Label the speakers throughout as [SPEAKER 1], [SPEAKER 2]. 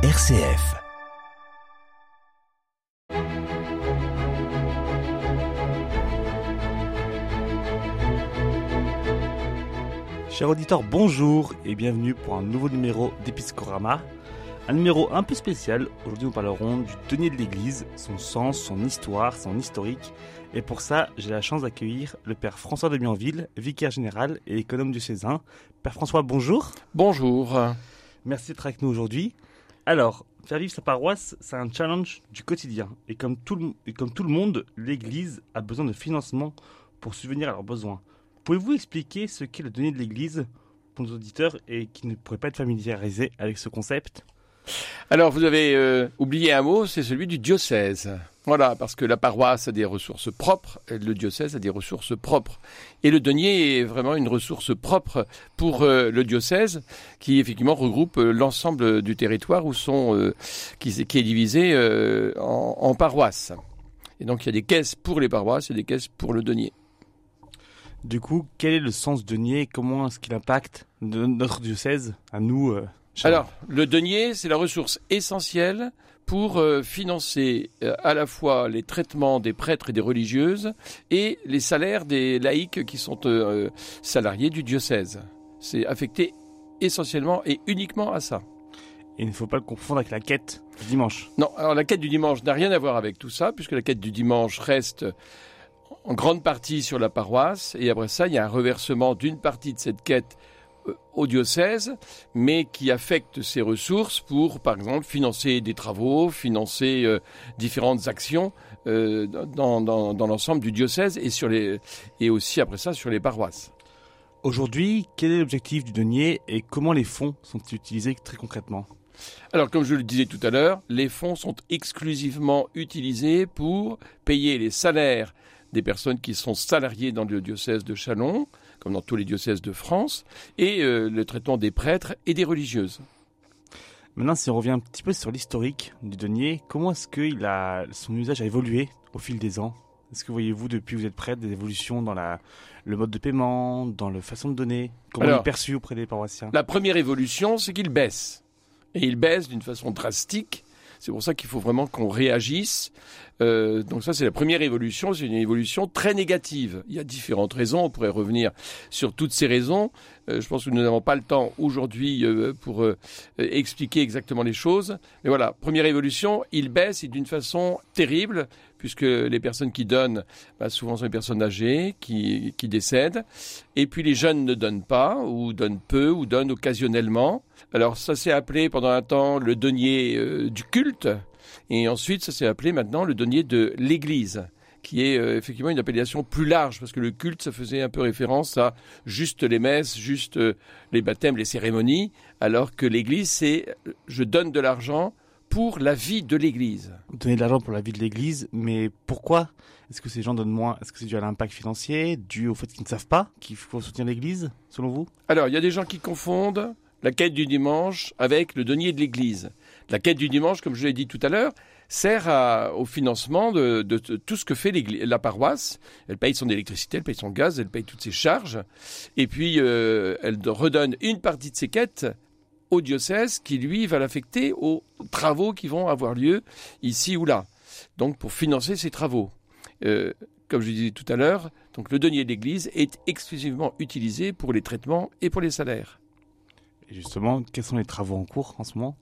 [SPEAKER 1] RCF.
[SPEAKER 2] Chers auditeurs, bonjour et bienvenue pour un nouveau numéro d'Episcorama. Un numéro un peu spécial. Aujourd'hui, nous parlerons du denier de l'Église, son sens, son histoire, son historique. Et pour ça, j'ai la chance d'accueillir le Père François de Bienville, vicaire général et économe du Cézanne. Père François, bonjour.
[SPEAKER 3] Bonjour.
[SPEAKER 2] Merci d'être avec nous aujourd'hui. Alors, faire vivre sa paroisse, c'est un challenge du quotidien. Et comme tout le, monde, l'Église a besoin de financement pour subvenir à leurs besoins. Pouvez-vous expliquer ce qu'est le denier de l'Église pour nos auditeurs et qui ne pourraient pas être familiarisés avec ce concept?
[SPEAKER 3] Alors, vous avez euh, oublié un mot, c'est celui du diocèse. Voilà, parce que la paroisse a des ressources propres, le diocèse a des ressources propres. Et le denier est vraiment une ressource propre pour euh, le diocèse, qui effectivement regroupe euh, l'ensemble du territoire où sont, euh, qui, est divisé en, paroisses. Et donc, il y a des caisses pour les paroisses et des caisses pour le denier.
[SPEAKER 2] Du coup, quel est le sens denier comment est-ce qu'il impacte notre diocèse, à nous
[SPEAKER 3] Alors, le denier, c'est la ressource essentielle pour euh, financer euh, à la fois les traitements des prêtres et des religieuses et les salaires des laïcs qui sont euh, salariés du diocèse. C'est affecté essentiellement et uniquement à ça.
[SPEAKER 2] Et il ne faut pas le confondre avec la quête du dimanche.
[SPEAKER 3] Non, alors la quête du dimanche n'a rien à voir avec tout ça, puisque la quête du dimanche reste en grande partie sur la paroisse, et après ça, il y a un reversement d'une partie de cette quête au diocèse, mais qui affecte ses ressources pour, par exemple, financer des travaux, financer euh, différentes actions euh, dans, dans, dans l'ensemble du diocèse et, sur les, et aussi après ça sur les paroisses.
[SPEAKER 2] Aujourd'hui, quel est l'objectif du denier et comment les fonds sont utilisés très concrètement?
[SPEAKER 3] Alors, comme je le disais tout à l'heure, les fonds sont exclusivement utilisés pour payer les salaires des personnes qui sont salariées dans le diocèse de Chalon, comme dans tous les diocèses de France, et euh, le traitement des prêtres et des religieuses.
[SPEAKER 2] Maintenant, si on revient un petit peu sur l'historique du denier, comment est-ce que il a, son usage a évolué au fil des ans? Est-ce que voyez-vous depuis que vous êtes prêtre des évolutions dans la, le mode de paiement, dans la façon de donner? Comment il
[SPEAKER 3] Alors,
[SPEAKER 2] est perçu auprès des paroissiens?
[SPEAKER 3] La première évolution, c'est qu'il baisse. Et il baisse d'une façon drastique. C'est pour ça qu'il faut vraiment qu'on réagisse. Euh, donc ça, c'est la première évolution. C'est une évolution très négative. Il y a différentes raisons. On pourrait revenir sur toutes ces raisons. Euh, je pense que nous n'avons pas le temps aujourd'hui euh, pour euh, expliquer exactement les choses. Mais voilà, première évolution, il baisse et d'une façon terrible, puisque les personnes qui donnent, bah, souvent sont les personnes âgées qui, décèdent. Et puis les jeunes ne donnent pas, ou donnent peu, ou donnent occasionnellement. Alors ça s'est appelé pendant un temps le denier euh, du culte, et ensuite ça s'est appelé maintenant le denier de l'Église qui est euh, effectivement une appellation plus large, parce que le culte, ça faisait un peu référence à juste les messes, juste euh, les baptêmes, les cérémonies, alors que l'Église, c'est je donne de l'argent pour la vie de l'Église.
[SPEAKER 2] Donner de l'argent pour la vie de l'Église, mais pourquoi Est-ce que ces gens donnent moins? Est-ce que c'est dû à l'impact financier, dû au fait qu'ils ne savent pas qu'il faut soutenir l'Église, selon vous?
[SPEAKER 3] Alors, il y a des gens qui confondent la quête du dimanche avec le denier de l'Église. La quête du dimanche, comme je l'ai dit tout à l'heure, sert à- au financement de, de- de tout ce que fait la paroisse. Elle paye son électricité, elle paye son gaz, elle paye toutes ses charges. Et puis, euh, elle redonne une partie de ses quêtes au diocèse qui, lui, va l'affecter aux travaux qui vont avoir lieu ici ou là. Donc, pour financer ses travaux. Euh, comme je disais tout à l'heure, le denier de l'Église est exclusivement utilisé pour les traitements et pour les salaires.
[SPEAKER 2] Et justement, quels sont les travaux en cours en ce moment?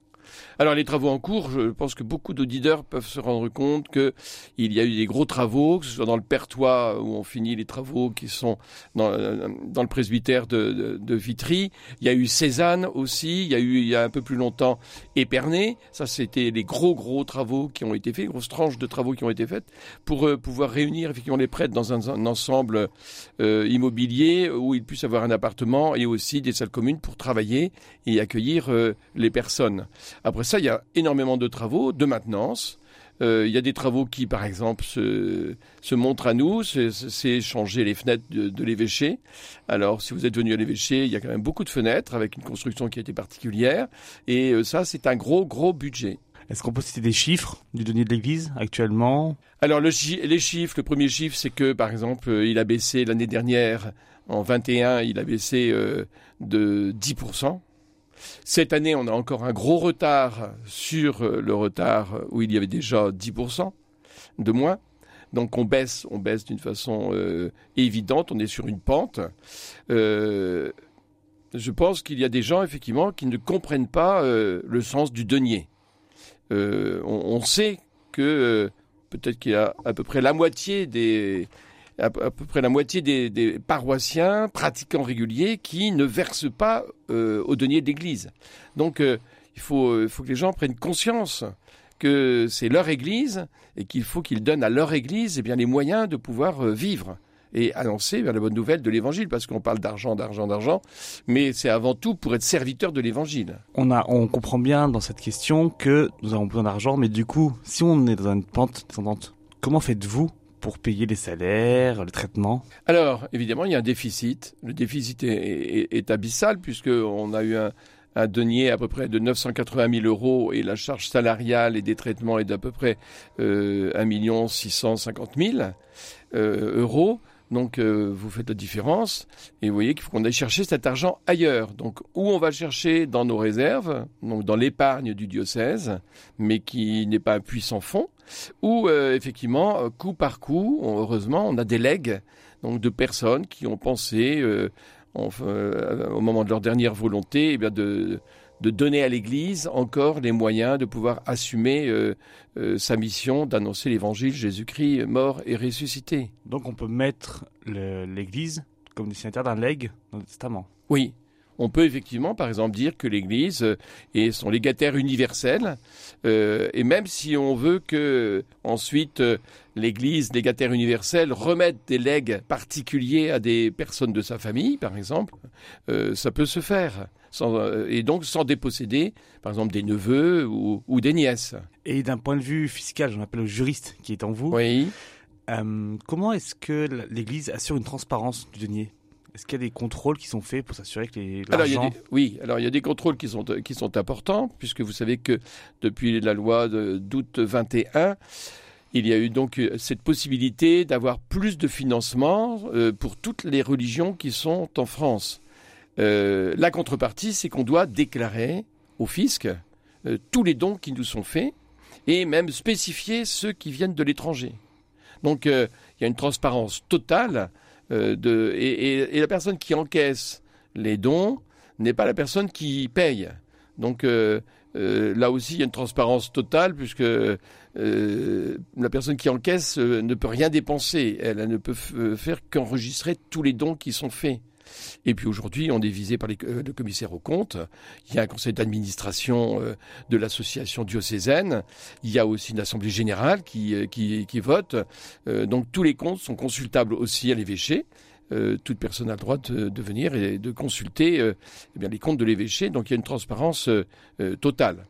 [SPEAKER 3] Alors les travaux en cours, je pense que beaucoup d'auditeurs peuvent se rendre compte que il y a eu des gros travaux, que ce soit dans le Pertois où on finit les travaux qui sont dans, euh, le presbytère de, Vitry. Il y a eu Cézanne aussi. Il y a eu il y a un peu plus longtemps Épernay. Ça c'était les gros gros travaux qui ont été faits, grosses tranches de travaux qui ont été faites pour euh, pouvoir réunir effectivement les prêtres dans un, ensemble euh, immobilier où ils puissent avoir un appartement et aussi des salles communes pour travailler et accueillir les personnes. Après ça, il y a énormément de travaux de maintenance. Euh, il y a des travaux qui, par exemple, se, se montrent à nous, c'est- changer les fenêtres de, de l'évêché. Alors, si vous êtes venu à l'évêché, il y a quand même beaucoup de fenêtres avec une construction qui a été particulière. Et euh, ça, c'est un gros, gros budget.
[SPEAKER 2] Est-ce qu'on peut citer des chiffres du denier de l'Église actuellement?
[SPEAKER 3] Alors, le chi- les chiffres, le premier chiffre, c'est que, par exemple, euh, il a baissé l'année dernière, en 21, il a baissé euh, de 10%. Cette année, on a encore un gros retard sur le retard où il y avait déjà 10% de moins. Donc on baisse, on baisse d'une façon évidente, on est sur une pente. je pense qu'il y a des gens, effectivement, qui ne comprennent pas le sens du denier. on, sait que peut-être qu'il y a à peu près la moitié des à peu près la moitié des, paroissiens pratiquants réguliers qui ne versent pas euh, au denier de l'Église. Donc euh, il faut, euh, que les gens prennent conscience que c'est leur Église et qu'il faut qu'ils donnent à leur Église eh bien, les moyens de pouvoir vivre et annoncer la bonne nouvelle de l'Évangile, parce qu'on parle d'argent, d'argent, d'argent, mais c'est avant tout pour être serviteur de l'Évangile.
[SPEAKER 2] On, on comprend bien dans cette question que nous avons besoin d'argent, mais du coup, si on est dans une pente descendante, comment faites-vous pour payer les salaires, le traitement?
[SPEAKER 3] Alors, évidemment, il y a un déficit. Le déficit est, abyssal, puisqu'on a eu un, denier à peu près de 980 000 euros et la charge salariale et des traitements est d'à peu près euh, 1 650 000 euros. Donc euh, vous faites la différence et vous voyez qu'il faut qu'on aille chercher cet argent ailleurs. Donc où on va chercher? Dans nos réserves, donc dans l'épargne du diocèse, mais qui n'est pas un puissant fonds, ou euh, effectivement euh, coup par coup, heureusement, on a des legs donc de personnes qui ont pensé au moment de leur dernière volonté, eh bien de de donner à l'Église encore les moyens de pouvoir assumer euh, euh, sa mission d'annoncer l'Évangile Jésus-Christ mort et ressuscité.
[SPEAKER 2] Donc on peut mettre l'Église comme destinataire d'un legs dans le testament.
[SPEAKER 3] Oui, on peut effectivement, par exemple, dire que l'Église euh, est son légataire universel, euh, et même si on veut que ensuite euh, l'Église légataire universelle remette des legs particuliers à des personnes de sa famille, par exemple, ça peut se faire, et donc sans déposséder, par exemple, des neveux ou, ou des nièces.
[SPEAKER 2] Et d'un point de vue fiscal, j'en appelle le juriste qui est en vous.
[SPEAKER 3] Oui.
[SPEAKER 2] comment est-ce que l'Église assure une transparence du denier? Est-ce qu'il y a des contrôles qui sont faits pour s'assurer que les
[SPEAKER 3] alors, Oui, alors il y a des contrôles qui sont, qui sont importants, puisque vous savez que depuis la loi d'août 21, il y a eu donc euh, cette possibilité d'avoir plus de financement euh, pour toutes les religions qui sont en France. Euh, la contrepartie, c'est qu'on doit déclarer au fisc tous les dons qui nous sont faits et même spécifier ceux qui viennent de l'étranger. Donc il y a une transparence totale euh, et, la personne qui encaisse les dons n'est pas la personne qui paye. Donc euh, euh, là aussi, il y a une transparence totale puisque la personne qui encaisse ne peut rien dépenser. Elle ne peut faire qu'enregistrer tous les dons qui sont faits. Et puis aujourd'hui, on est visé par euh, le commissaire aux comptes. Il y a un conseil d'administration euh, de l'association diocésaine. Il y a aussi une assemblée générale qui, euh, qui, vote. donc tous les comptes sont consultables aussi à l'évêché. toute personne a le droit de, venir et de consulter eh bien, les comptes de l'évêché. Donc il y a une transparence totale.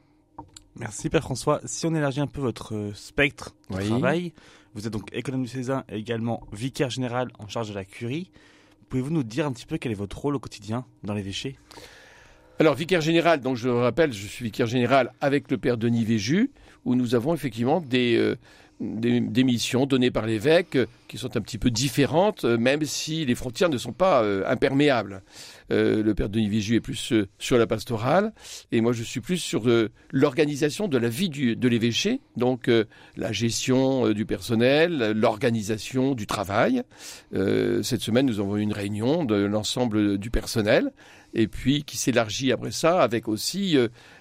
[SPEAKER 2] Merci Père François. Si on élargit un peu votre spectre de travail, vous êtes donc économiste et également vicaire général en charge de la curie. Pouvez-vous nous dire un petit peu quel est votre rôle au quotidien dans l'évêché
[SPEAKER 3] alors, vicaire général, donc je le rappelle, je suis vicaire général avec le père Denis Véju, où nous avons effectivement des, euh, des, missions données par l'évêque qui sont un petit peu différentes, euh, même si les frontières ne sont pas euh, imperméables. le père Denis Vigier est plus sur la pastorale, et moi je suis plus sur l'organisation de la vie du, de l'évêché, donc la gestion du personnel, l'organisation du travail. cette semaine, nous avons eu une réunion de l'ensemble du personnel, et puis qui s'élargit après ça avec aussi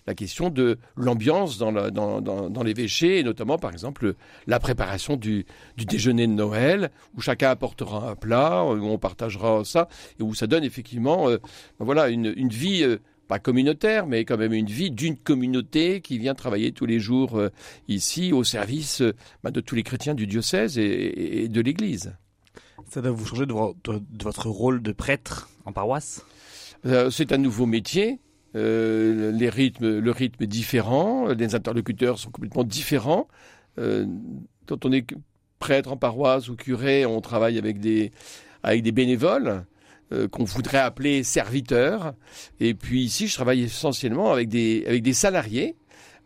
[SPEAKER 3] la question de l'ambiance dans, dans, dans, l'évêché, et notamment par exemple la préparation du, du, déjeuner de Noël, où chacun apportera un plat, où on partagera ça, et où ça donne effectivement euh, voilà, une, une vie... Euh, pas communautaire, mais quand même une vie d'une communauté qui vient travailler tous les jours euh, ici au service bah, de tous les chrétiens du diocèse et, de l'Église.
[SPEAKER 2] Ça doit vous changer de, de, votre rôle de prêtre en paroisse?
[SPEAKER 3] C'est un nouveau métier. Euh, les rythmes, le rythme est différent, les interlocuteurs sont complètement différents. Euh, quand on est prêtre en paroisse ou curé, on travaille avec des, bénévoles euh, qu'on voudrait appeler serviteurs. Et puis ici, je travaille essentiellement avec des salariés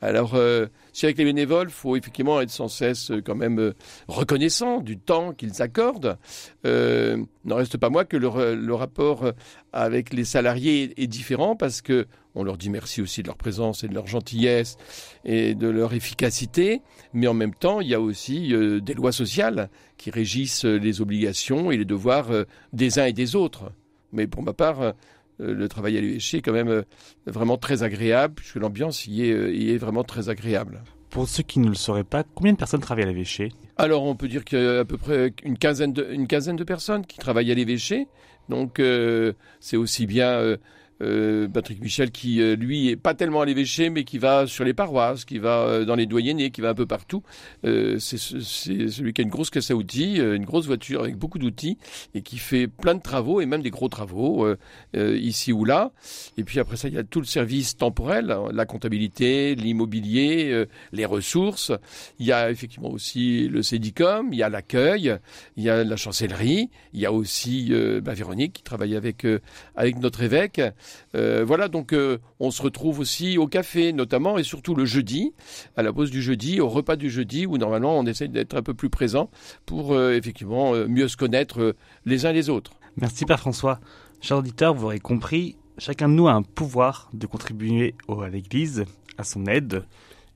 [SPEAKER 3] Alors, euh, si avec les bénévoles, faut effectivement être sans cesse euh, quand même euh, reconnaissant du temps qu'ils accordent. Euh, n'en reste pas moins que le, rapport avec les salariés est différent parce que on leur dit merci aussi de leur présence et de leur gentillesse et de leur efficacité, mais en même temps, il y a aussi des lois sociales qui régissent les obligations et les devoirs des uns et des autres. Mais pour ma part, le travail à l'évêché est quand même vraiment très agréable, puisque l'ambiance y est, y est vraiment très agréable.
[SPEAKER 2] Pour ceux qui ne le sauraient pas, combien de personnes travaillent à l'évêché
[SPEAKER 3] Alors, on peut dire qu'il y a à peu près une quinzaine de, une quinzaine de personnes qui travaillent à l'évêché. Donc, euh, c'est aussi bien euh, euh, Patrick Michel qui, euh, lui, est pas tellement à l'évêché, mais qui va sur les paroisses, qui va euh, dans les doyennés, qui va un peu partout. Euh, c'est celui qui a une grosse caisse à outils, une grosse voiture avec beaucoup d'outils, et qui fait plein de travaux, et même des gros travaux, ici ou là. Et puis après ça, il y a tout le service temporel, hein, la comptabilité, l'immobilier, les ressources. Il y a effectivement aussi le Cédicom, il y a l'accueil, il y a la chancellerie, il y a aussi bah, Véronique qui travaille avec, avec notre évêque. Euh, voilà, donc euh, on se retrouve aussi au café notamment et surtout le jeudi, à la pause du jeudi, au repas du jeudi, où normalement on essaye d'être un peu plus présent pour euh, effectivement mieux se connaître les uns les autres.
[SPEAKER 2] Merci Père François. Chers auditeurs, vous aurez compris, chacun de nous a un pouvoir de contribuer à l'Église, à son aide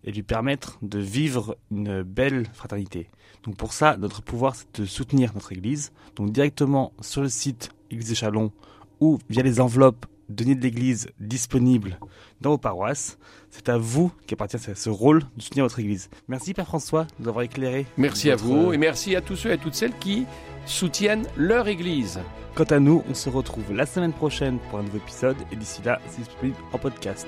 [SPEAKER 2] et lui permettre de vivre une belle fraternité. Donc pour ça, notre pouvoir, c'est de soutenir notre Église. Donc directement sur le site Église des Chalons ou via les enveloppes deniers de l'Église disponibles dans vos paroisses. C'est à vous qui appartient à ce rôle de soutenir votre Église. Merci Père François de nous avoir éclairé.
[SPEAKER 3] Merci
[SPEAKER 2] votre...
[SPEAKER 3] à vous et merci à tous ceux et à toutes celles qui soutiennent leur Église.
[SPEAKER 2] Quant à nous, on se retrouve la semaine prochaine pour un nouveau épisode et d'ici là, c'est disponible en podcast.